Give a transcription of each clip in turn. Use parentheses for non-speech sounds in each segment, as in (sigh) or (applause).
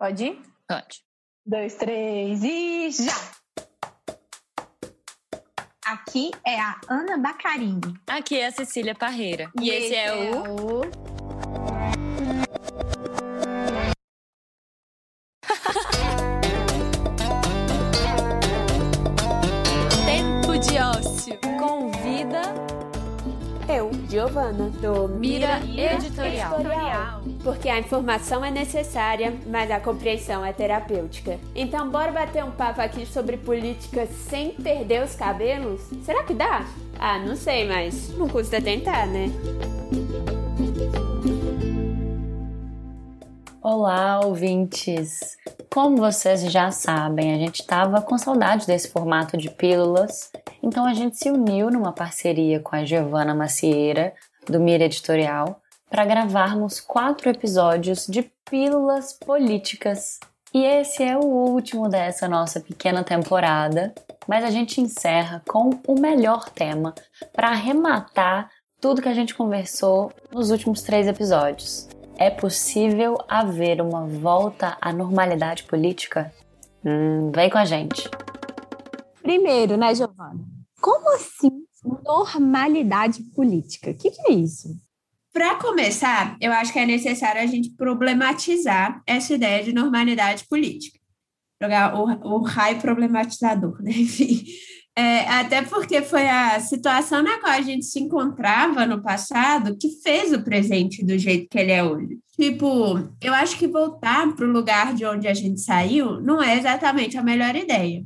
Pode ir? Pode. Dois, três e já! Aqui é a Ana Bacarini. Aqui é a Cecília Parreira. E, esse, é, o... o... (laughs) Tempo de Ócio. Convida Eu, Giovana, do Mira Editorial. Porque a informação é necessária, mas a compreensão é terapêutica. Então, bora bater um papo aqui sobre política sem perder os cabelos? Será que dá? Ah, não sei, mas não custa tentar, né? Olá, ouvintes! Como vocês já sabem, a gente estava com saudade desse formato de pílulas, então a gente se uniu numa parceria com a Giovana Macieira, do Mira Editorial, para gravarmos quatro episódios de pílulas políticas. E esse é o último dessa nossa pequena temporada, mas a gente encerra com o melhor tema para arrematar tudo que a gente conversou nos últimos três episódios. É possível haver uma volta à normalidade política? Hum, vem com a gente. Primeiro, né, Giovana? Como assim normalidade política? O que, que é isso? Para começar, eu acho que é necessário a gente problematizar essa ideia de normalidade política. Jogar o, o raio problematizador, né? (laughs) Enfim. É, até porque foi a situação na qual a gente se encontrava no passado que fez o presente do jeito que ele é hoje. Tipo, eu acho que voltar para o lugar de onde a gente saiu não é exatamente a melhor ideia.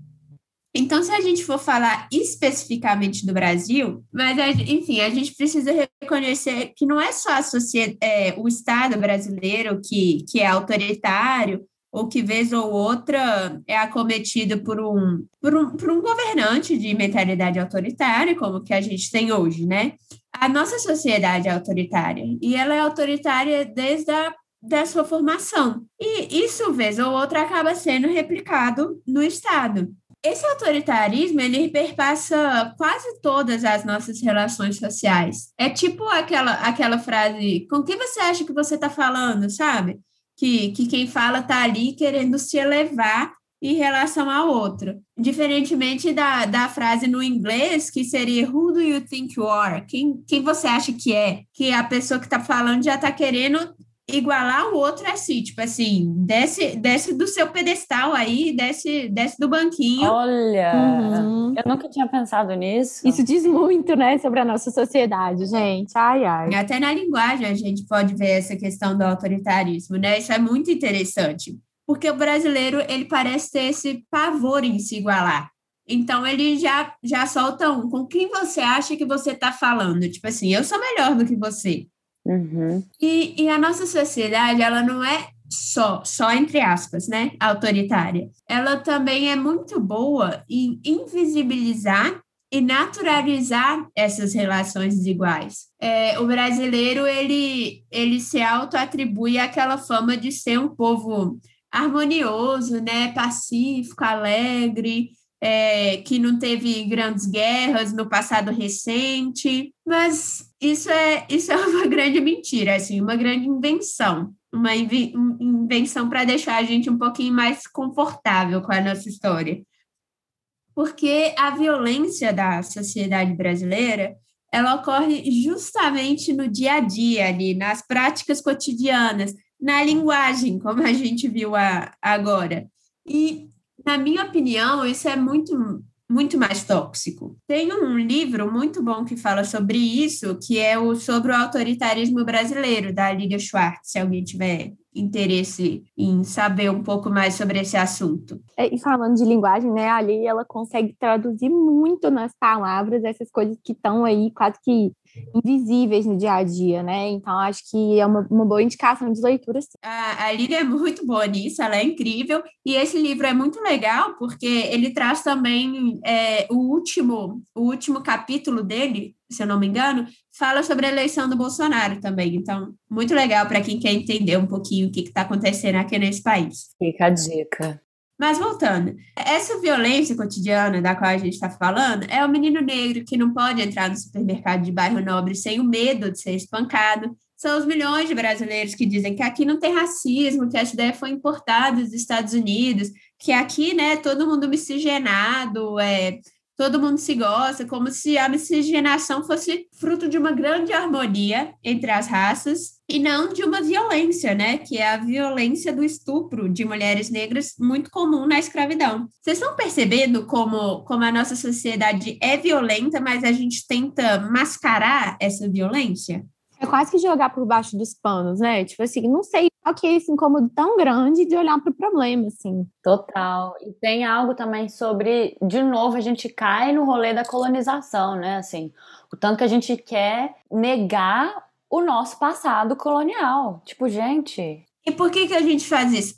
Então, se a gente for falar especificamente do Brasil, mas enfim, a gente precisa reconhecer que não é só sociedade, é, o Estado brasileiro que, que é autoritário ou que vez ou outra é acometido por um, por um, por um governante de mentalidade autoritária, como que a gente tem hoje, né? A nossa sociedade é autoritária, e ela é autoritária desde a da sua formação. E isso, vez ou outra, acaba sendo replicado no Estado. Esse autoritarismo, ele perpassa quase todas as nossas relações sociais. É tipo aquela, aquela frase, com quem você acha que você está falando, sabe? Que, que quem fala está ali querendo se elevar em relação ao outro. Diferentemente da, da frase no inglês, que seria Who do you think you are? Quem, quem você acha que é? Que a pessoa que está falando já está querendo igualar o outro assim, tipo assim, desce, desce do seu pedestal aí, desce, desce do banquinho. Olha, uhum. eu nunca tinha pensado nisso. Isso diz muito, né, sobre a nossa sociedade, gente. Ai, ai. Até na linguagem a gente pode ver essa questão do autoritarismo, né? Isso é muito interessante. Porque o brasileiro, ele parece ter esse pavor em se igualar. Então ele já já solta um. Com quem você acha que você está falando? Tipo assim, eu sou melhor do que você. Uhum. E, e a nossa sociedade, ela não é só, só entre aspas, né, autoritária. Ela também é muito boa em invisibilizar e naturalizar essas relações desiguais. É, o brasileiro, ele, ele se auto-atribui aquela fama de ser um povo harmonioso, né, pacífico, alegre, é, que não teve grandes guerras no passado recente, mas isso é, isso é uma (laughs) grande mentira, assim, uma grande invenção, uma invenção para deixar a gente um pouquinho mais confortável com a nossa história. Porque a violência da sociedade brasileira, ela ocorre justamente no dia a dia ali, nas práticas cotidianas, na linguagem, como a gente viu a, agora. E na minha opinião, isso é muito muito mais tóxico. Tem um livro muito bom que fala sobre isso, que é o sobre o autoritarismo brasileiro da Liga Schwartz, se alguém tiver interesse em saber um pouco mais sobre esse assunto. É, e falando de linguagem, né, a Lili, ela consegue traduzir muito nas palavras essas coisas que estão aí quase que invisíveis no dia a dia, né? Então, acho que é uma, uma boa indicação de leitura. Sim. A, a Lili é muito boa nisso, ela é incrível. E esse livro é muito legal porque ele traz também é, o último o último capítulo dele, se eu não me engano, fala sobre a eleição do Bolsonaro também. Então, muito legal para quem quer entender um pouquinho o que está acontecendo aqui nesse país. Fica a dica. Mas voltando, essa violência cotidiana da qual a gente está falando é o menino negro que não pode entrar no supermercado de bairro nobre sem o medo de ser espancado, são os milhões de brasileiros que dizem que aqui não tem racismo, que essa ideia foi importada dos Estados Unidos, que aqui, né, todo mundo miscigenado, é, todo mundo se gosta, como se a miscigenação fosse fruto de uma grande harmonia entre as raças e não de uma violência, né? Que é a violência do estupro de mulheres negras, muito comum na escravidão. Vocês estão percebendo como, como a nossa sociedade é violenta, mas a gente tenta mascarar essa violência? É quase que jogar por baixo dos panos, né? Tipo assim, não sei o que é esse incômodo tão grande de olhar para o problema, assim. Total. E tem algo também sobre, de novo, a gente cai no rolê da colonização, né? Assim, o tanto que a gente quer negar o nosso passado colonial. Tipo, gente. E por que, que a gente faz isso?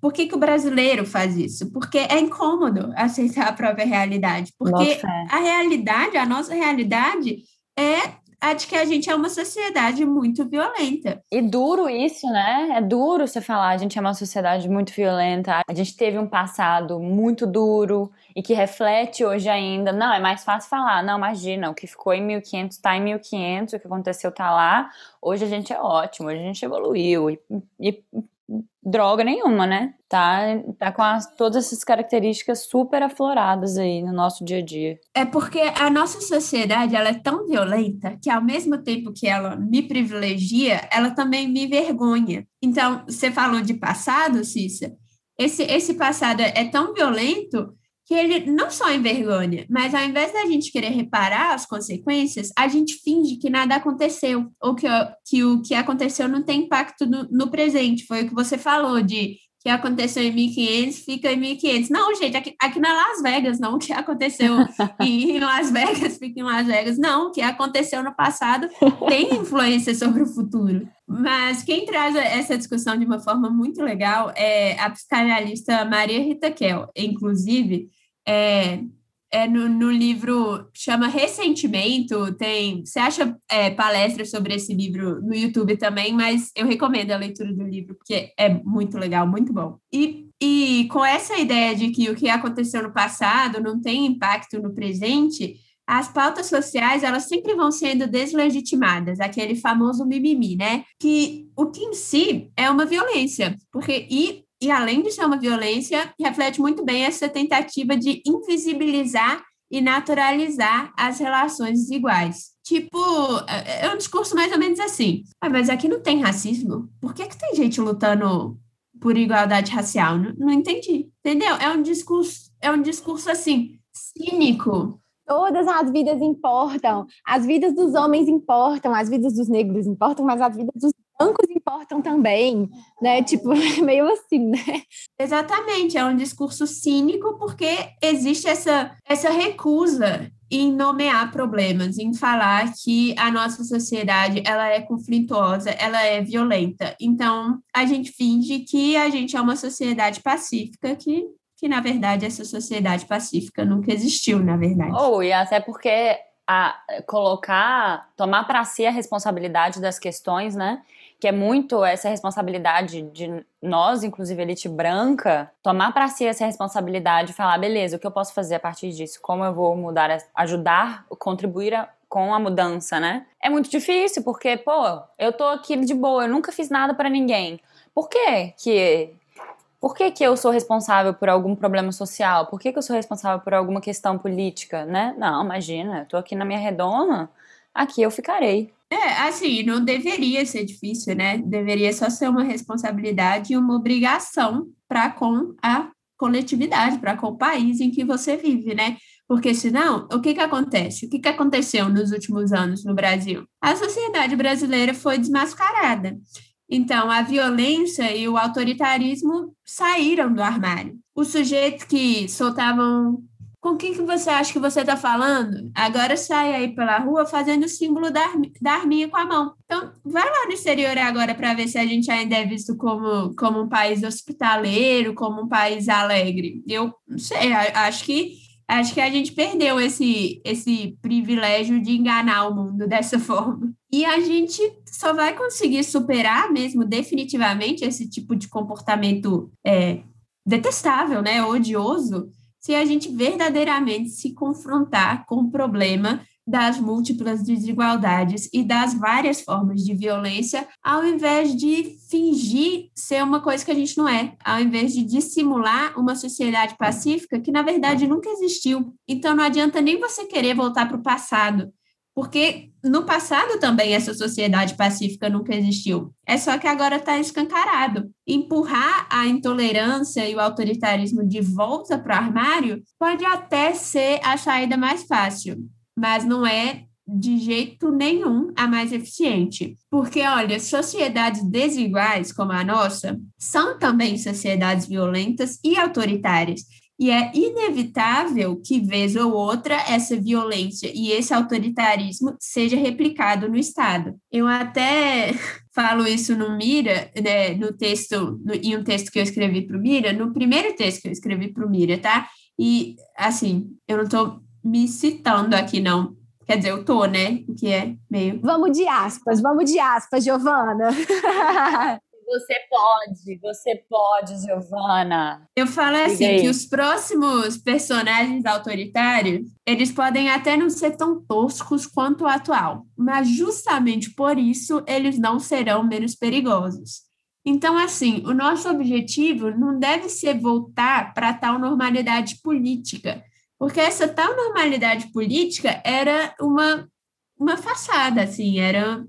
Por que, que o brasileiro faz isso? Porque é incômodo aceitar a própria realidade. Porque a realidade, a nossa realidade, é a de que a gente é uma sociedade muito violenta. E duro isso, né? É duro você falar, a gente é uma sociedade muito violenta, a gente teve um passado muito duro e que reflete hoje ainda. Não, é mais fácil falar, não, imagina, o que ficou em 1500 está em 1500, o que aconteceu está lá. Hoje a gente é ótimo, hoje a gente evoluiu e, e droga nenhuma, né? Tá, tá com as, todas essas características super afloradas aí no nosso dia a dia. É porque a nossa sociedade ela é tão violenta que ao mesmo tempo que ela me privilegia, ela também me vergonha. Então, você falou de passado, Cissa. Esse, esse passado é tão violento que ele não só envergonha, mas ao invés da gente querer reparar as consequências, a gente finge que nada aconteceu, ou que, que o que aconteceu não tem impacto no, no presente. Foi o que você falou de que aconteceu em 1500 fica em 1500. Não, gente, aqui, aqui na Las Vegas, não, o que aconteceu (laughs) em Las Vegas fica em Las Vegas. Não, o que aconteceu no passado tem (laughs) influência sobre o futuro. Mas quem traz essa discussão de uma forma muito legal é a psicanalista Maria Rita Kell. Inclusive, é, é no, no, livro chama Ressentimento, tem. Você acha é, palestras sobre esse livro no YouTube também, mas eu recomendo a leitura do livro, porque é muito legal, muito bom. E, e com essa ideia de que o que aconteceu no passado não tem impacto no presente, as pautas sociais elas sempre vão sendo deslegitimadas, aquele famoso mimimi, né? Que o que em si é uma violência, porque e e além de ser uma violência, reflete muito bem essa tentativa de invisibilizar e naturalizar as relações desiguais. Tipo, é, é um discurso mais ou menos assim. Ah, mas aqui não tem racismo? Por que, que tem gente lutando por igualdade racial? Não, não entendi. Entendeu? É um discurso, é um discurso assim, cínico, Todas as vidas importam. As vidas dos homens importam, as vidas dos negros importam, mas as vidas dos brancos importam também, né? Tipo, (laughs) meio assim, né? Exatamente, é um discurso cínico porque existe essa, essa recusa em nomear problemas, em falar que a nossa sociedade ela é conflituosa, ela é violenta. Então, a gente finge que a gente é uma sociedade pacífica que que na verdade essa sociedade pacífica nunca existiu, na verdade. Ou oh, e até porque a colocar, tomar para si a responsabilidade das questões, né? Que é muito essa responsabilidade de nós, inclusive elite branca, tomar para si essa responsabilidade e falar, beleza, o que eu posso fazer a partir disso? Como eu vou mudar, ajudar, contribuir a, com a mudança, né? É muito difícil, porque, pô, eu tô aqui de boa, eu nunca fiz nada para ninguém. Por que que por que, que eu sou responsável por algum problema social? Por que, que eu sou responsável por alguma questão política, né? Não, imagina, eu tô aqui na minha redoma, aqui eu ficarei. É, assim, não deveria ser difícil, né? Deveria só ser uma responsabilidade e uma obrigação para com a coletividade, para com o país em que você vive, né? Porque senão, o que, que acontece? O que, que aconteceu nos últimos anos no Brasil? A sociedade brasileira foi desmascarada. Então, a violência e o autoritarismo saíram do armário. Os sujeitos que soltavam. Com quem que você acha que você está falando? Agora sai aí pela rua fazendo o símbolo da, da arminha com a mão. Então, vai lá no exterior agora para ver se a gente ainda é visto como, como um país hospitaleiro, como um país alegre. Eu não sei, acho que acho que a gente perdeu esse, esse privilégio de enganar o mundo (laughs) dessa forma. E a gente só vai conseguir superar mesmo definitivamente esse tipo de comportamento é, detestável, né, odioso, se a gente verdadeiramente se confrontar com o problema das múltiplas desigualdades e das várias formas de violência, ao invés de fingir ser uma coisa que a gente não é, ao invés de dissimular uma sociedade pacífica que, na verdade, nunca existiu. Então, não adianta nem você querer voltar para o passado, porque no passado também essa sociedade pacífica nunca existiu. É só que agora está escancarado. Empurrar a intolerância e o autoritarismo de volta para o armário pode até ser a saída mais fácil, mas não é de jeito nenhum a mais eficiente. Porque, olha, sociedades desiguais como a nossa são também sociedades violentas e autoritárias. E é inevitável que, vez ou outra, essa violência e esse autoritarismo seja replicado no Estado. Eu até (laughs) falo isso no Mira, né, no texto, no, em um texto que eu escrevi para o Mira, no primeiro texto que eu escrevi para o Mira, tá? E, assim, eu não estou me citando aqui, não. Quer dizer, eu tô, né? O que é meio. Vamos de aspas, vamos de aspas, Giovana. (laughs) Você pode, você pode, Giovana. Eu falo assim que os próximos personagens autoritários, eles podem até não ser tão toscos quanto o atual, mas justamente por isso eles não serão menos perigosos. Então, assim, o nosso objetivo não deve ser voltar para tal normalidade política, porque essa tal normalidade política era uma, uma façada, assim, era,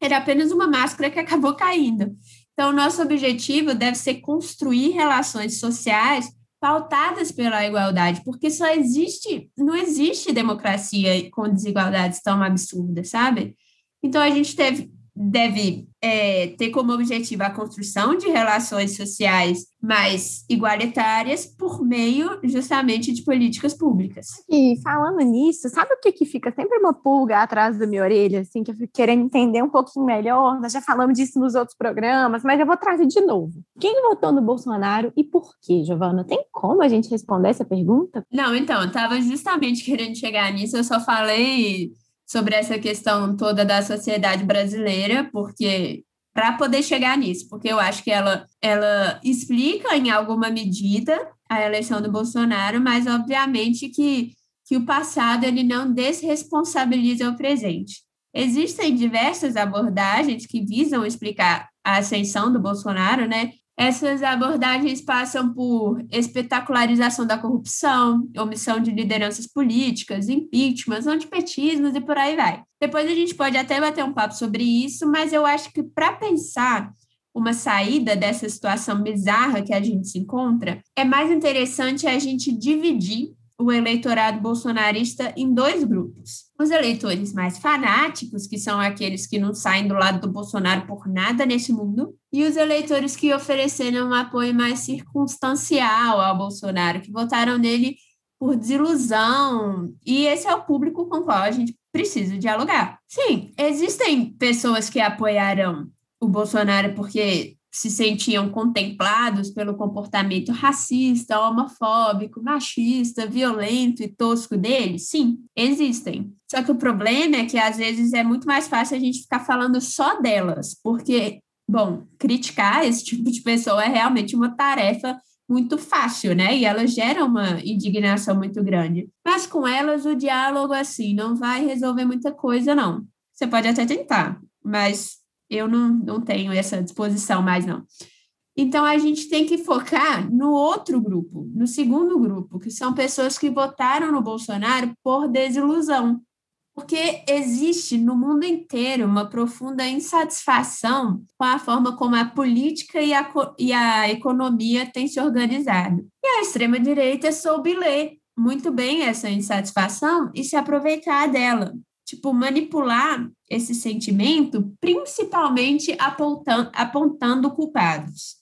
era apenas uma máscara que acabou caindo. Então, nosso objetivo deve ser construir relações sociais pautadas pela igualdade, porque só existe, não existe democracia com desigualdades tão absurdas, sabe? Então, a gente teve, deve é, ter como objetivo a construção de relações sociais mais igualitárias por meio justamente de políticas públicas. E falando nisso, sabe o que, que fica sempre uma pulga atrás da minha orelha, assim, que eu fico querendo entender um pouquinho melhor? Nós já falamos disso nos outros programas, mas eu vou trazer de novo. Quem votou no Bolsonaro e por quê, Giovana? Tem como a gente responder essa pergunta? Não, então, eu estava justamente querendo chegar nisso, eu só falei sobre essa questão toda da sociedade brasileira, porque para poder chegar nisso, porque eu acho que ela, ela explica em alguma medida a eleição do Bolsonaro, mas obviamente que, que o passado ele não desresponsabiliza o presente. Existem diversas abordagens que visam explicar a ascensão do Bolsonaro, né? Essas abordagens passam por espetacularização da corrupção, omissão de lideranças políticas, impeachments, antipetismos e por aí vai. Depois a gente pode até bater um papo sobre isso, mas eu acho que para pensar uma saída dessa situação bizarra que a gente se encontra, é mais interessante a gente dividir o eleitorado bolsonarista em dois grupos. Os eleitores mais fanáticos, que são aqueles que não saem do lado do Bolsonaro por nada nesse mundo, e os eleitores que ofereceram um apoio mais circunstancial ao Bolsonaro, que votaram nele por desilusão. E esse é o público com o qual a gente precisa dialogar. Sim, existem pessoas que apoiaram o Bolsonaro porque se sentiam contemplados pelo comportamento racista, homofóbico, machista, violento e tosco dele? Sim, existem. Só que o problema é que às vezes é muito mais fácil a gente ficar falando só delas, porque, bom, criticar esse tipo de pessoa é realmente uma tarefa muito fácil, né? E elas geram uma indignação muito grande. Mas com elas o diálogo assim não vai resolver muita coisa, não. Você pode até tentar, mas eu não, não tenho essa disposição mais, não. Então, a gente tem que focar no outro grupo, no segundo grupo, que são pessoas que votaram no Bolsonaro por desilusão. Porque existe no mundo inteiro uma profunda insatisfação com a forma como a política e a, e a economia têm se organizado. E a extrema-direita soube ler muito bem essa insatisfação e se aproveitar dela tipo, manipular esse sentimento, principalmente apontando, apontando culpados.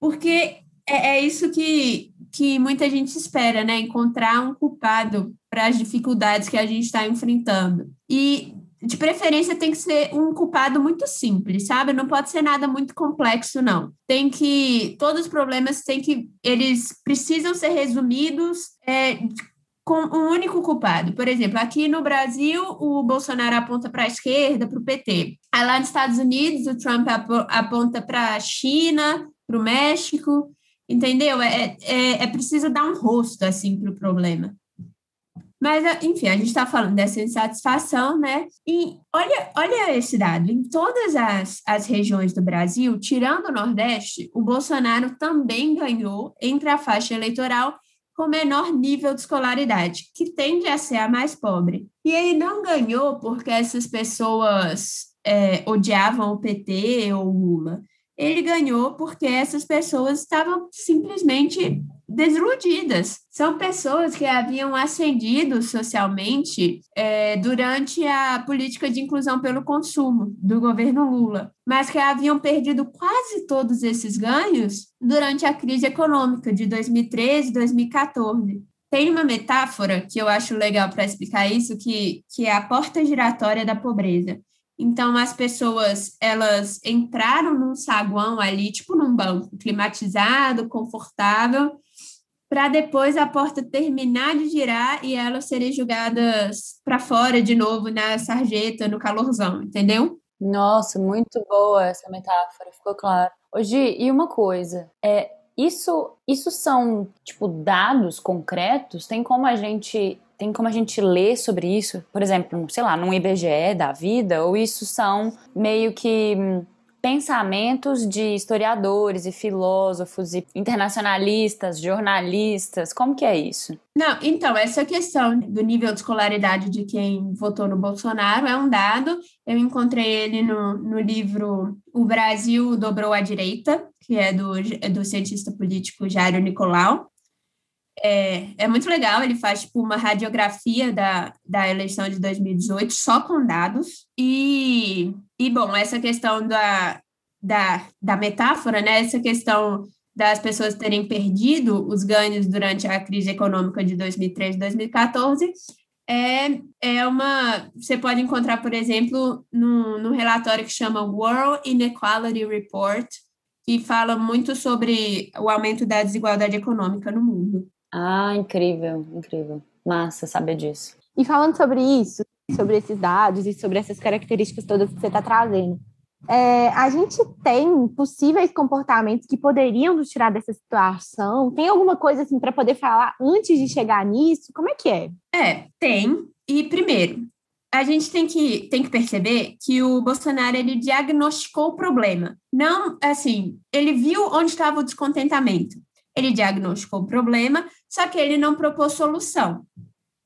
Porque é, é isso que, que muita gente espera, né? Encontrar um culpado para as dificuldades que a gente está enfrentando. E, de preferência, tem que ser um culpado muito simples, sabe? Não pode ser nada muito complexo, não. Tem que. Todos os problemas têm que. Eles precisam ser resumidos é, com um único culpado. Por exemplo, aqui no Brasil, o Bolsonaro aponta para a esquerda, para o PT. Aí lá nos Estados Unidos, o Trump aponta para a China, para o México, entendeu? É, é, é preciso dar um rosto assim para o problema. Mas, enfim, a gente está falando dessa insatisfação, né? E olha, olha esse dado: em todas as, as regiões do Brasil, tirando o Nordeste, o Bolsonaro também ganhou entre a faixa eleitoral com menor nível de escolaridade, que tende a ser a mais pobre. E ele não ganhou porque essas pessoas é, odiavam o PT ou Lula. Ele ganhou porque essas pessoas estavam simplesmente desiludidas. São pessoas que haviam ascendido socialmente é, durante a política de inclusão pelo consumo do governo Lula, mas que haviam perdido quase todos esses ganhos durante a crise econômica de 2013 e 2014. Tem uma metáfora que eu acho legal para explicar isso, que, que é a porta giratória da pobreza. Então, as pessoas, elas entraram num saguão ali, tipo num banco, climatizado, confortável, para depois a porta terminar de girar e elas serem jogadas para fora de novo na sarjeta, no calorzão, entendeu? Nossa, muito boa essa metáfora, ficou claro. Hoje, e uma coisa, é isso, isso são tipo dados concretos? Tem como a gente tem como a gente ler sobre isso, por exemplo, sei lá, num IBGE da vida, ou isso são meio que hum, pensamentos de historiadores e filósofos e internacionalistas, jornalistas? Como que é isso? Não, então, essa questão do nível de escolaridade de quem votou no Bolsonaro é um dado. Eu encontrei ele no, no livro O Brasil Dobrou à Direita, que é do, é do cientista político Jairo Nicolau. É, é muito legal, ele faz tipo, uma radiografia da, da eleição de 2018 só com dados. E, e bom, essa questão da, da, da metáfora, né? Essa questão das pessoas terem perdido os ganhos durante a crise econômica de 2013 e 2014 é, é uma. Você pode encontrar, por exemplo, no, no relatório que chama World Inequality Report, que fala muito sobre o aumento da desigualdade econômica no mundo. Ah, incrível, incrível. Massa saber disso. E falando sobre isso, sobre esses dados e sobre essas características todas que você está trazendo, é, a gente tem possíveis comportamentos que poderiam nos tirar dessa situação? Tem alguma coisa assim para poder falar antes de chegar nisso? Como é que é? É, tem. E primeiro, a gente tem que, tem que perceber que o Bolsonaro ele diagnosticou o problema. Não, assim, ele viu onde estava o descontentamento. Ele diagnosticou o problema, só que ele não propôs solução,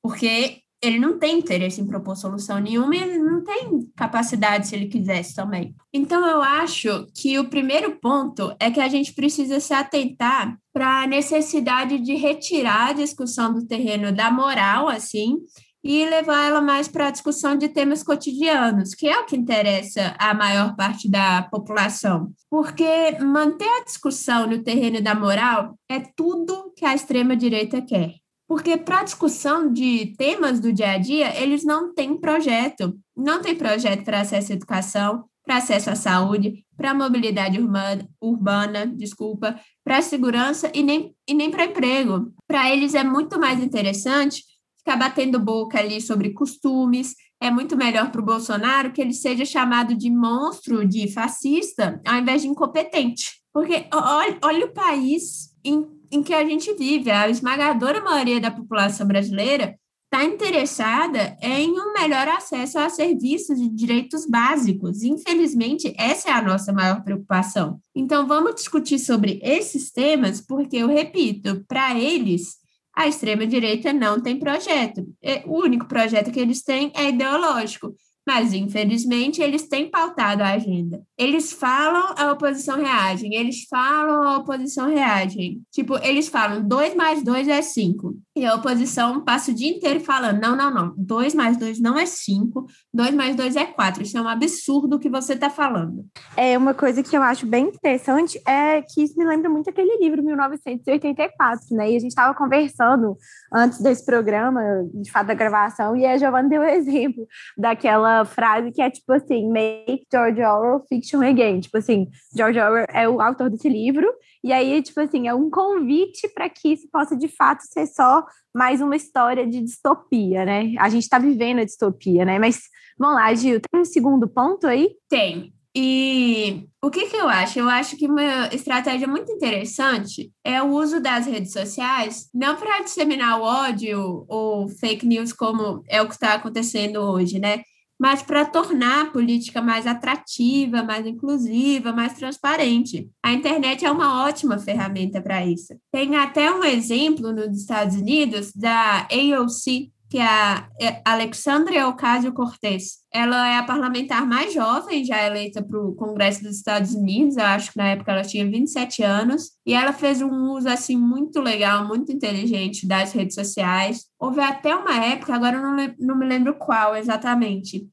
porque ele não tem interesse em propor solução nenhuma e ele não tem capacidade se ele quisesse também. Então, eu acho que o primeiro ponto é que a gente precisa se atentar para a necessidade de retirar a discussão do terreno da moral, assim, e levar ela mais para a discussão de temas cotidianos, que é o que interessa a maior parte da população. Porque manter a discussão no terreno da moral é tudo que a extrema-direita quer. Porque para discussão de temas do dia a dia, eles não têm projeto. Não tem projeto para acesso à educação, para acesso à saúde, para mobilidade urbana, urbana desculpa, para segurança e nem, e nem para emprego. Para eles é muito mais interessante ficar batendo boca ali sobre costumes. É muito melhor para o Bolsonaro que ele seja chamado de monstro, de fascista, ao invés de incompetente. Porque olha, olha o país em, em que a gente vive. A esmagadora maioria da população brasileira está interessada em um melhor acesso a serviços de direitos básicos. Infelizmente, essa é a nossa maior preocupação. Então, vamos discutir sobre esses temas, porque, eu repito, para eles, a extrema-direita não tem projeto. O único projeto que eles têm é ideológico. Mas, infelizmente, eles têm pautado a agenda. Eles falam, a oposição reage. Eles falam, a oposição reage. Tipo, eles falam 2 mais 2 é 5. E a oposição passa o dia inteiro falando: não, não, não. 2 mais 2 não é 5. 2 mais 2 é 4. Isso é um absurdo que você está falando. É uma coisa que eu acho bem interessante é que isso me lembra muito aquele livro 1984, né? E a gente estava conversando antes desse programa, de fato da gravação, e a Giovanna deu o (laughs) exemplo daquela frase que é tipo assim: make George Orwell fiction again. Tipo assim, George Orwell é o autor desse livro, e aí, tipo assim, é um convite para que isso possa de fato ser só mais uma história de distopia, né? A gente está vivendo a distopia, né? Mas vamos lá, Gil, tem um segundo ponto aí? Tem. E o que, que eu acho? Eu acho que uma estratégia muito interessante é o uso das redes sociais, não para disseminar o ódio ou fake news, como é o que está acontecendo hoje, né? Mas para tornar a política mais atrativa, mais inclusiva, mais transparente. A internet é uma ótima ferramenta para isso. Tem até um exemplo nos Estados Unidos da AOC, que é a Alexandria Ocasio-Cortez. Ela é a parlamentar mais jovem já eleita para o Congresso dos Estados Unidos, eu acho que na época ela tinha 27 anos, e ela fez um uso assim muito legal, muito inteligente das redes sociais. Houve até uma época, agora eu não, não me lembro qual exatamente,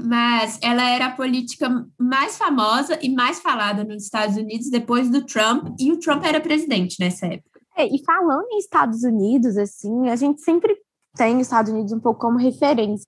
mas ela era a política mais famosa e mais falada nos Estados Unidos depois do Trump, e o Trump era presidente nessa época. É, e falando em Estados Unidos, assim, a gente sempre tem os Estados Unidos um pouco como referência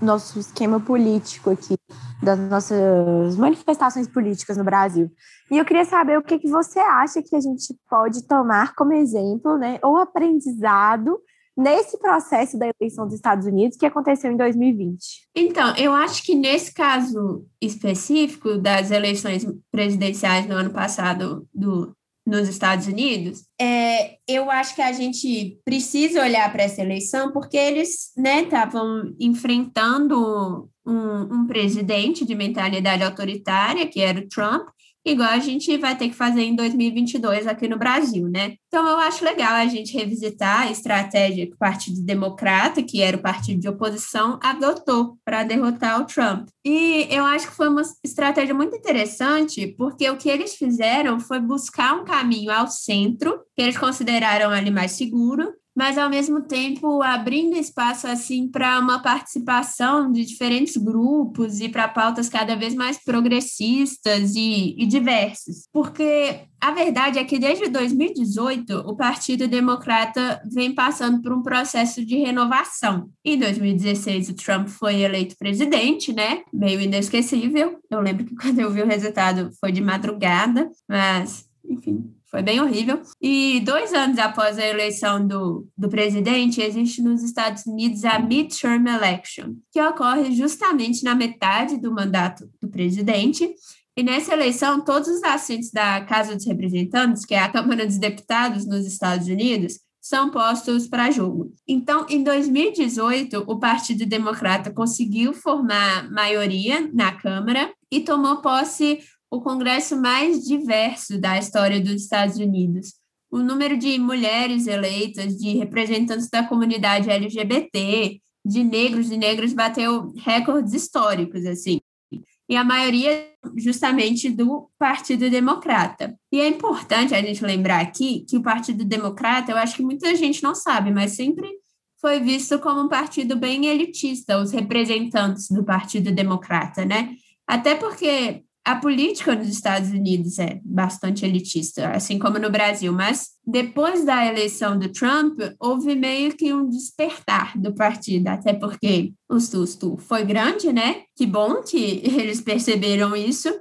nosso esquema político aqui, das nossas manifestações políticas no Brasil. E eu queria saber o que, que você acha que a gente pode tomar como exemplo, né, ou aprendizado nesse processo da eleição dos Estados Unidos que aconteceu em 2020. Então, eu acho que nesse caso específico das eleições presidenciais no ano passado do nos Estados Unidos, é, eu acho que a gente precisa olhar para essa eleição porque eles estavam né, enfrentando um, um presidente de mentalidade autoritária, que era o Trump, igual a gente vai ter que fazer em 2022 aqui no Brasil, né? Então, eu acho legal a gente revisitar a estratégia que o Partido Democrata, que era o partido de oposição, adotou para derrotar o Trump. E eu acho que foi uma estratégia muito interessante, porque o que eles fizeram foi buscar um caminho ao centro, que eles consideraram ali mais seguro, mas ao mesmo tempo abrindo espaço assim para uma participação de diferentes grupos e para pautas cada vez mais progressistas e, e diversas. Porque a verdade é que desde 2018 o Partido Democrata vem passando por um processo de renovação. Em 2016 o Trump foi eleito presidente, né? Meio inesquecível. Eu lembro que quando eu vi o resultado foi de madrugada, mas enfim, foi bem horrível. E dois anos após a eleição do, do presidente, existe nos Estados Unidos a midterm election, que ocorre justamente na metade do mandato do presidente. E nessa eleição, todos os assentos da Casa dos Representantes, que é a Câmara dos Deputados nos Estados Unidos, são postos para jogo. Então, em 2018, o Partido Democrata conseguiu formar maioria na Câmara e tomou posse o congresso mais diverso da história dos Estados Unidos. O número de mulheres eleitas, de representantes da comunidade LGBT, de negros e negras bateu recordes históricos, assim. E a maioria justamente do Partido Democrata. E é importante a gente lembrar aqui que o Partido Democrata, eu acho que muita gente não sabe, mas sempre foi visto como um partido bem elitista, os representantes do Partido Democrata, né? Até porque a política nos Estados Unidos é bastante elitista, assim como no Brasil, mas depois da eleição do Trump, houve meio que um despertar do partido, até porque o susto foi grande, né? Que bom que eles perceberam isso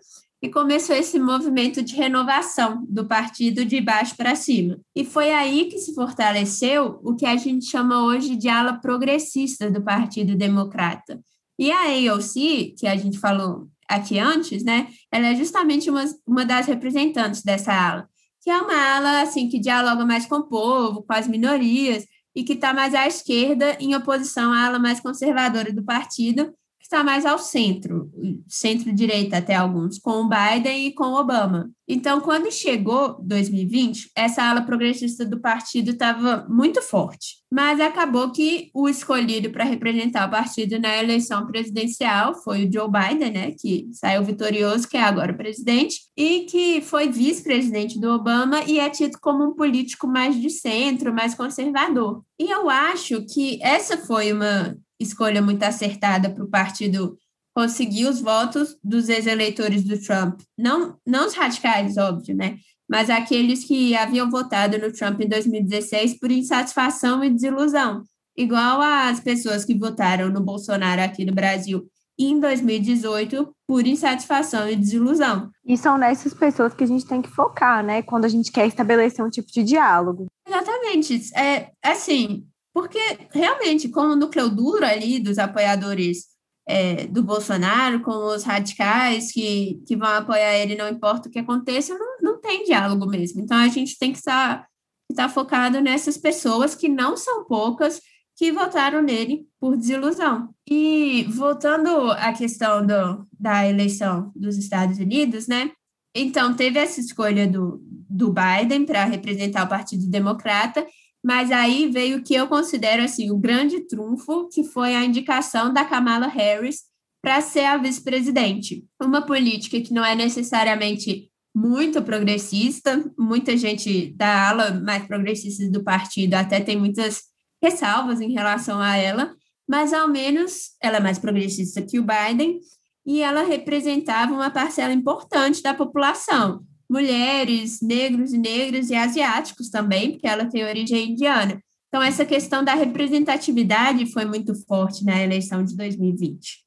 e começou esse movimento de renovação do partido de baixo para cima. E foi aí que se fortaleceu o que a gente chama hoje de ala progressista do Partido Democrata. E a AOC, que a gente falou aqui antes, né, ela é justamente uma, uma das representantes dessa ala, que é uma ala assim que dialoga mais com o povo, com as minorias e que está mais à esquerda em oposição à ala mais conservadora do partido, está mais ao centro, centro-direita até alguns, com o Biden e com o Obama. Então, quando chegou 2020, essa ala progressista do partido estava muito forte. Mas acabou que o escolhido para representar o partido na eleição presidencial foi o Joe Biden, né, que saiu vitorioso, que é agora presidente, e que foi vice-presidente do Obama e é tido como um político mais de centro, mais conservador. E eu acho que essa foi uma escolha muito acertada para o partido conseguir os votos dos ex-eleitores do Trump. Não, não os radicais, óbvio, né? Mas aqueles que haviam votado no Trump em 2016 por insatisfação e desilusão, igual as pessoas que votaram no Bolsonaro aqui no Brasil em 2018 por insatisfação e desilusão. E são nessas pessoas que a gente tem que focar, né? Quando a gente quer estabelecer um tipo de diálogo. Exatamente. É assim, porque, realmente, como o núcleo duro ali dos apoiadores é, do Bolsonaro com os radicais que, que vão apoiar ele, não importa o que aconteça, não, não tem diálogo mesmo. Então, a gente tem que estar, estar focado nessas pessoas, que não são poucas, que votaram nele por desilusão. E voltando à questão do, da eleição dos Estados Unidos, né? Então, teve essa escolha do, do Biden para representar o Partido Democrata, mas aí veio o que eu considero assim o grande trunfo, que foi a indicação da Kamala Harris para ser a vice-presidente. Uma política que não é necessariamente muito progressista, muita gente da ala mais progressista do partido até tem muitas ressalvas em relação a ela, mas ao menos ela é mais progressista que o Biden e ela representava uma parcela importante da população mulheres, negros e negras e asiáticos também, porque ela tem origem indiana. Então, essa questão da representatividade foi muito forte na eleição de 2020.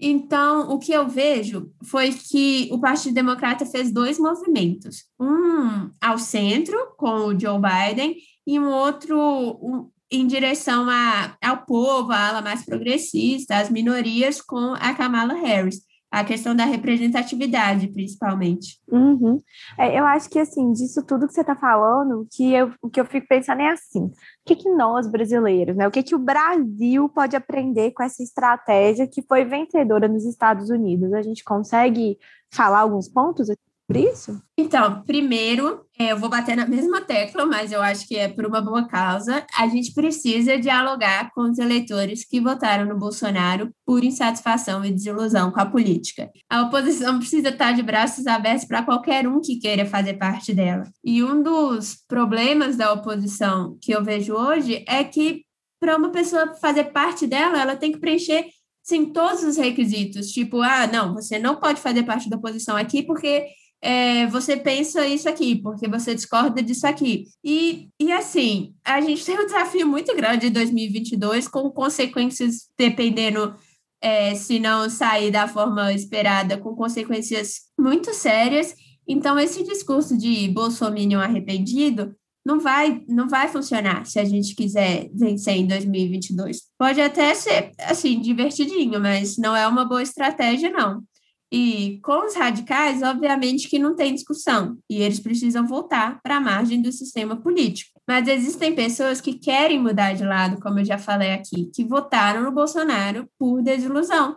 Então, o que eu vejo foi que o Partido Democrata fez dois movimentos: um ao centro, com o Joe Biden, e um outro um, em direção a, ao povo, à ala mais progressista, às minorias, com a Kamala Harris a questão da representatividade, principalmente. Uhum. É, eu acho que, assim, disso tudo que você está falando, que eu, o que eu fico pensando é assim, o que, que nós, brasileiros, né, o que, que o Brasil pode aprender com essa estratégia que foi vencedora nos Estados Unidos? A gente consegue falar alguns pontos por isso? Então, primeiro, é, eu vou bater na mesma tecla, mas eu acho que é por uma boa causa. A gente precisa dialogar com os eleitores que votaram no Bolsonaro por insatisfação e desilusão com a política. A oposição precisa estar de braços abertos para qualquer um que queira fazer parte dela. E um dos problemas da oposição que eu vejo hoje é que para uma pessoa fazer parte dela, ela tem que preencher sim todos os requisitos, tipo, ah, não, você não pode fazer parte da oposição aqui porque é, você pensa isso aqui, porque você discorda disso aqui. E, e assim, a gente tem um desafio muito grande em 2022, com consequências, dependendo é, se não sair da forma esperada, com consequências muito sérias. Então, esse discurso de Bolsonaro arrependido não vai, não vai funcionar se a gente quiser vencer em 2022. Pode até ser, assim, divertidinho, mas não é uma boa estratégia, não. E com os radicais, obviamente que não tem discussão, e eles precisam voltar para a margem do sistema político. Mas existem pessoas que querem mudar de lado, como eu já falei aqui, que votaram no Bolsonaro por desilusão.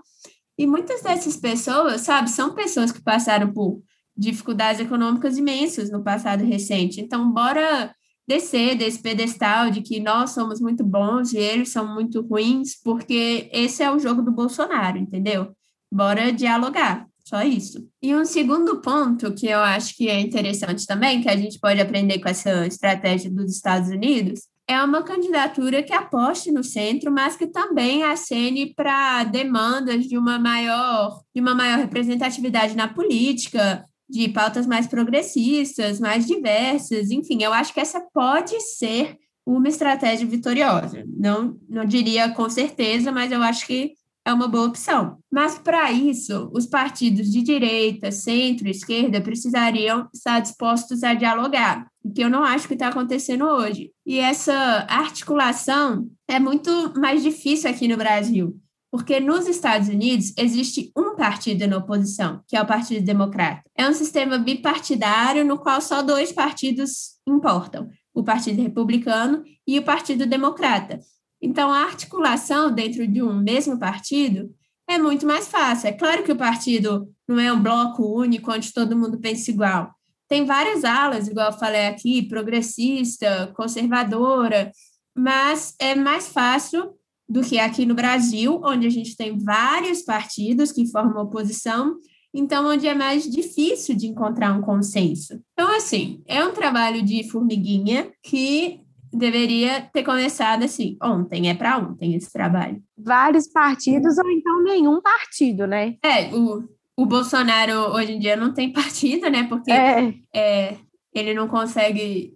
E muitas dessas pessoas, sabe, são pessoas que passaram por dificuldades econômicas imensas no passado recente. Então, bora descer desse pedestal de que nós somos muito bons e eles são muito ruins, porque esse é o jogo do Bolsonaro, entendeu? Bora dialogar, só isso. E um segundo ponto que eu acho que é interessante também, que a gente pode aprender com essa estratégia dos Estados Unidos, é uma candidatura que aposte no centro, mas que também acene para demandas de uma maior, de uma maior representatividade na política, de pautas mais progressistas, mais diversas, enfim, eu acho que essa pode ser uma estratégia vitoriosa. Não, não diria com certeza, mas eu acho que é uma boa opção. Mas, para isso, os partidos de direita, centro, esquerda precisariam estar dispostos a dialogar, o que eu não acho que está acontecendo hoje. E essa articulação é muito mais difícil aqui no Brasil, porque nos Estados Unidos existe um partido na oposição, que é o Partido Democrata. É um sistema bipartidário no qual só dois partidos importam, o Partido Republicano e o Partido Democrata. Então, a articulação dentro de um mesmo partido é muito mais fácil. É claro que o partido não é um bloco único onde todo mundo pensa igual. Tem várias alas, igual eu falei aqui, progressista, conservadora, mas é mais fácil do que aqui no Brasil, onde a gente tem vários partidos que formam oposição, então onde é mais difícil de encontrar um consenso. Então, assim, é um trabalho de formiguinha que deveria ter começado assim, ontem, é para ontem esse trabalho. Vários partidos ou então nenhum partido, né? É, o, o Bolsonaro hoje em dia não tem partido, né? Porque é. É, ele não consegue.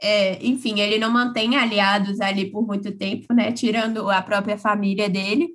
É, enfim, ele não mantém aliados ali por muito tempo, né? Tirando a própria família dele.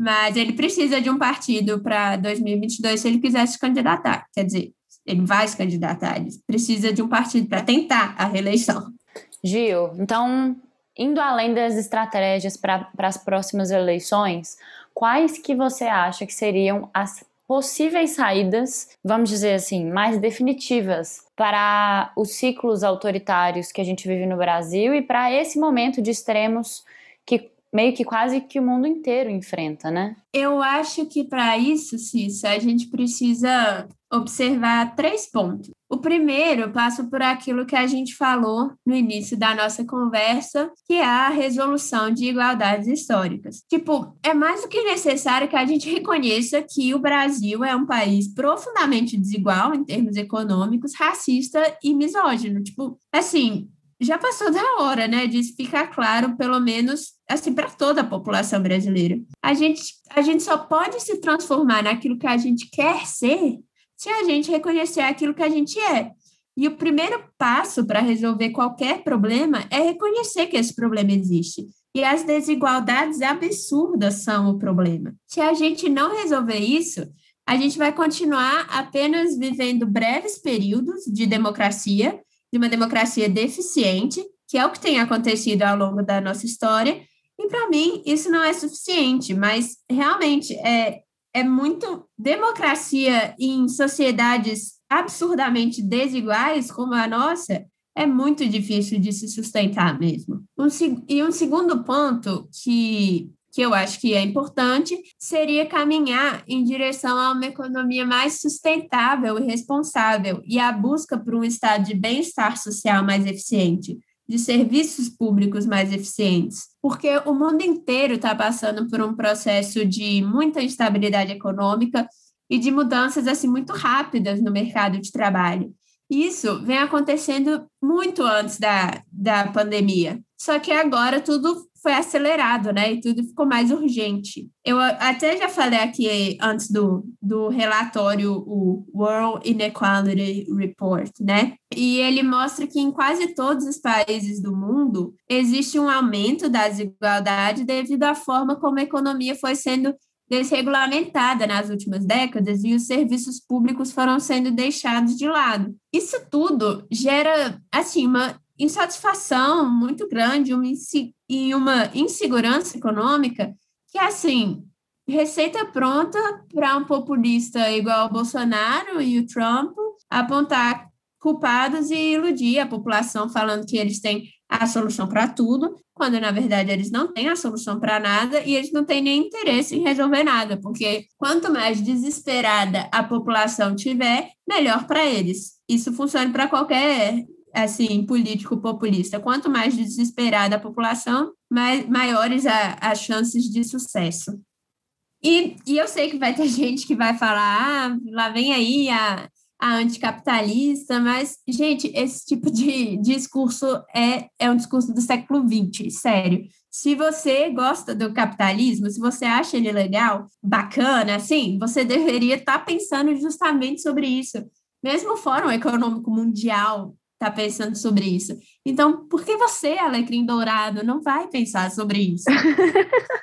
Mas ele precisa de um partido para 2022 se ele quiser se candidatar. Quer dizer, ele vai se candidatar, ele precisa de um partido para tentar a reeleição. Gil, então, indo além das estratégias para as próximas eleições, quais que você acha que seriam as possíveis saídas, vamos dizer assim, mais definitivas para os ciclos autoritários que a gente vive no Brasil e para esse momento de extremos que meio que quase que o mundo inteiro enfrenta, né? Eu acho que para isso, Cissa, a gente precisa observar três pontos. O primeiro passa por aquilo que a gente falou no início da nossa conversa, que é a resolução de igualdades históricas. Tipo, é mais do que necessário que a gente (laughs) reconheça que o Brasil é um país profundamente desigual em termos econômicos, racista e misógino. Tipo, assim, já passou da hora, né, de ficar claro, pelo menos assim para toda a população brasileira. A gente a gente só pode se transformar naquilo que a gente quer ser se a gente reconhecer aquilo que a gente é. E o primeiro passo para resolver qualquer problema é reconhecer que esse problema existe. E as desigualdades absurdas são o problema. Se a gente não resolver isso, a gente vai continuar apenas vivendo breves períodos de democracia de uma democracia deficiente, que é o que tem acontecido ao longo da nossa história, e para mim isso não é suficiente, mas realmente é, é muito democracia em sociedades absurdamente desiguais como a nossa, é muito difícil de se sustentar mesmo. Um, e um segundo ponto que que eu acho que é importante, seria caminhar em direção a uma economia mais sustentável e responsável e a busca por um estado de bem-estar social mais eficiente, de serviços públicos mais eficientes, porque o mundo inteiro está passando por um processo de muita instabilidade econômica e de mudanças assim muito rápidas no mercado de trabalho. Isso vem acontecendo muito antes da, da pandemia. Só que agora tudo foi acelerado, né? E tudo ficou mais urgente. Eu até já falei aqui antes do, do relatório, o World Inequality Report, né? E ele mostra que em quase todos os países do mundo existe um aumento da desigualdade devido à forma como a economia foi sendo desregulamentada nas últimas décadas e os serviços públicos foram sendo deixados de lado. Isso tudo gera, assim, uma insatisfação muito grande uma e uma insegurança econômica que, assim, receita pronta para um populista igual o Bolsonaro e o Trump apontar culpados e iludir a população falando que eles têm a solução para tudo, quando na verdade eles não têm a solução para nada e eles não têm nem interesse em resolver nada, porque quanto mais desesperada a população tiver, melhor para eles. Isso funciona para qualquer assim, político populista. Quanto mais desesperada a população, mais, maiores a, as chances de sucesso. E, e eu sei que vai ter (laughs) gente que vai falar, ah, lá vem aí a, a anticapitalista, mas, gente, esse tipo de discurso é, é um discurso do século XX, sério. Se você gosta do capitalismo, se você acha ele legal, bacana, assim, você deveria estar tá pensando justamente sobre isso. Mesmo o Fórum Econômico Mundial está pensando sobre isso. Então, por que você, Alecrim Dourado, não vai pensar sobre isso? (laughs)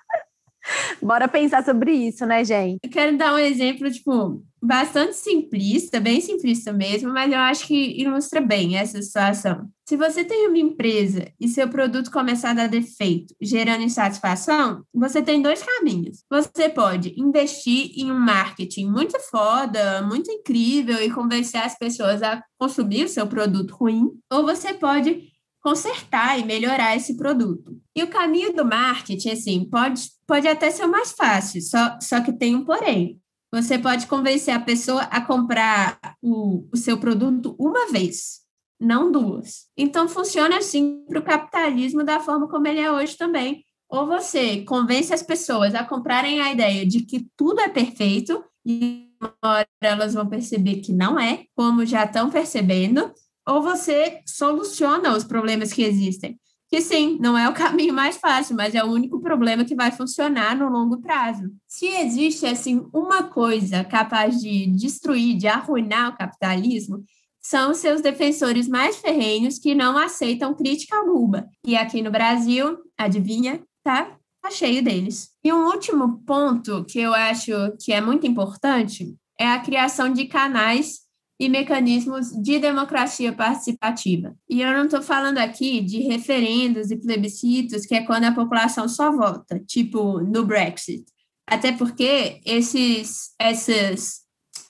Bora pensar sobre isso, né, gente? Eu quero dar um exemplo, tipo, bastante simplista, bem simplista mesmo, mas eu acho que ilustra bem essa situação. Se você tem uma empresa e seu produto começar a dar defeito, gerando insatisfação, você tem dois caminhos. Você pode investir em um marketing muito foda, muito incrível e convencer as pessoas a consumir o seu produto ruim, ou você pode consertar e melhorar esse produto. E o caminho do marketing, assim, pode, pode até ser mais fácil, só, só que tem um porém. Você pode convencer a pessoa a comprar o, o seu produto uma vez, não duas. Então, funciona assim para o capitalismo da forma como ele é hoje também. Ou você convence as pessoas a comprarem a ideia de que tudo é perfeito, e uma hora elas vão perceber que não é, como já estão percebendo, ou você soluciona os problemas que existem. Que sim, não é o (laughs) caminho mais fácil, mas é o único problema que vai funcionar no longo prazo. Se existe assim uma coisa capaz de destruir, de arruinar o capitalismo, são seus defensores mais ferrenhos que não aceitam crítica alguma. E aqui no Brasil, adivinha, tá? Tá cheio deles. E um último ponto que eu acho que é muito importante é a criação de canais e mecanismos de democracia participativa. E eu não estou falando aqui de referendos e plebiscitos, que é quando a população só vota, tipo no Brexit. Até porque esses, essas,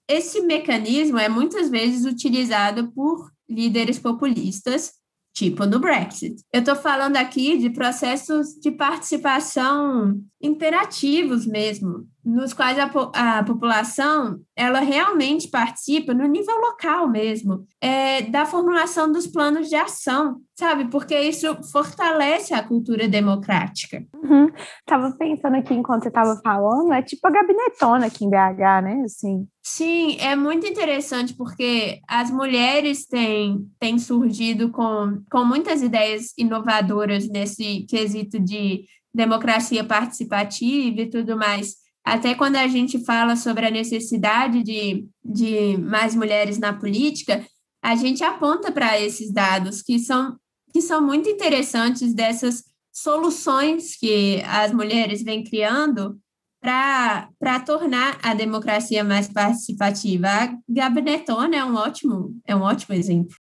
esse mecanismo é muitas vezes utilizado por líderes populistas tipo no Brexit. Eu estou falando aqui de processos de participação interativos mesmo, nos quais a, a população ela realmente participa no nível local mesmo, é, da formulação dos planos de ação, sabe? Porque isso fortalece a cultura democrática. Uhum. Tava pensando aqui enquanto você estava falando, é tipo a gabinetona aqui em BH, né? Assim. Sim, é muito interessante porque as mulheres têm, têm surgido com, com muitas ideias inovadoras nesse quesito de democracia participativa e tudo mais. Até quando a gente fala sobre a necessidade de, de mais mulheres na política, a gente aponta para esses dados que são, que são muito interessantes dessas soluções que as mulheres vêm criando para tornar a democracia mais participativa. A Gabinetona é um ótimo, é um ótimo exemplo.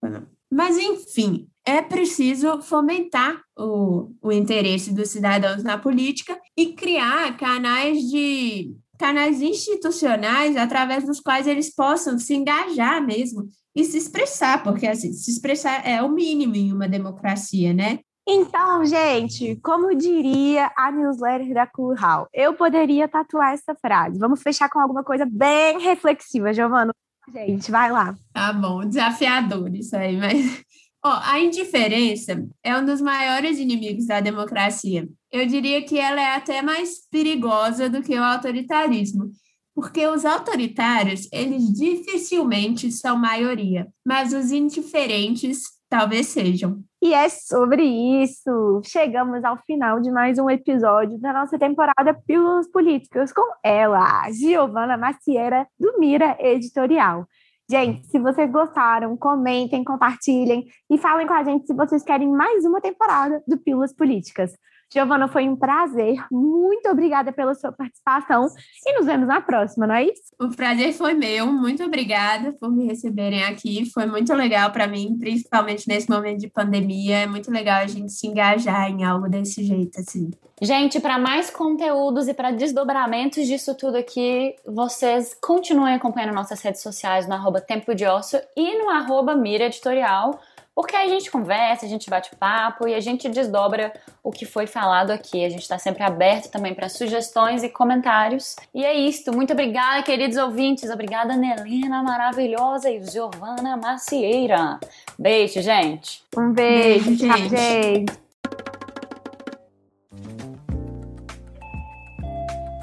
Mas, enfim, é preciso fomentar o, o interesse dos cidadãos na política e criar canais de canais institucionais através dos quais eles possam se engajar mesmo e se expressar, porque assim, se expressar é o mínimo em uma democracia, né? Então, gente, como diria a newsletter da Curral, eu poderia tatuar essa frase. Vamos fechar com alguma coisa bem reflexiva, Giovana. Gente, vai lá. Tá bom, desafiador isso aí, mas Oh, a indiferença é um dos maiores inimigos da democracia. Eu diria que ela é até mais perigosa do que o autoritarismo, porque os autoritários, eles dificilmente são maioria, mas os indiferentes talvez sejam. E é sobre isso. Chegamos ao final de mais um episódio da nossa temporada Pílulas Políticas com ela, Giovana Macieira, do Mira Editorial. Gente, se vocês gostaram, comentem, compartilhem e falem com a gente se vocês querem mais uma temporada do Pílulas Políticas. Giovana, foi um prazer. Muito obrigada pela sua participação e nos vemos na próxima, não é isso? O prazer foi meu. Muito obrigada por me receberem aqui. Foi muito legal para mim, principalmente nesse momento de pandemia. É muito legal a gente se engajar em algo desse jeito, assim. Gente, para mais conteúdos e para desdobramentos disso tudo aqui, vocês continuem acompanhando nossas redes sociais no arroba Tempo de Ócio e no arroba Mira Editorial, porque aí a gente conversa, a gente bate papo e a gente desdobra o que foi falado aqui. A gente está sempre aberto também para sugestões e comentários. E é isto. Muito obrigada, queridos ouvintes. Obrigada, Nelina maravilhosa e Giovana Macieira. Beijo, gente. Um beijo, beijo gente. gente.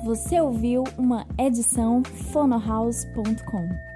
Você ouviu uma edição fonohouse.com.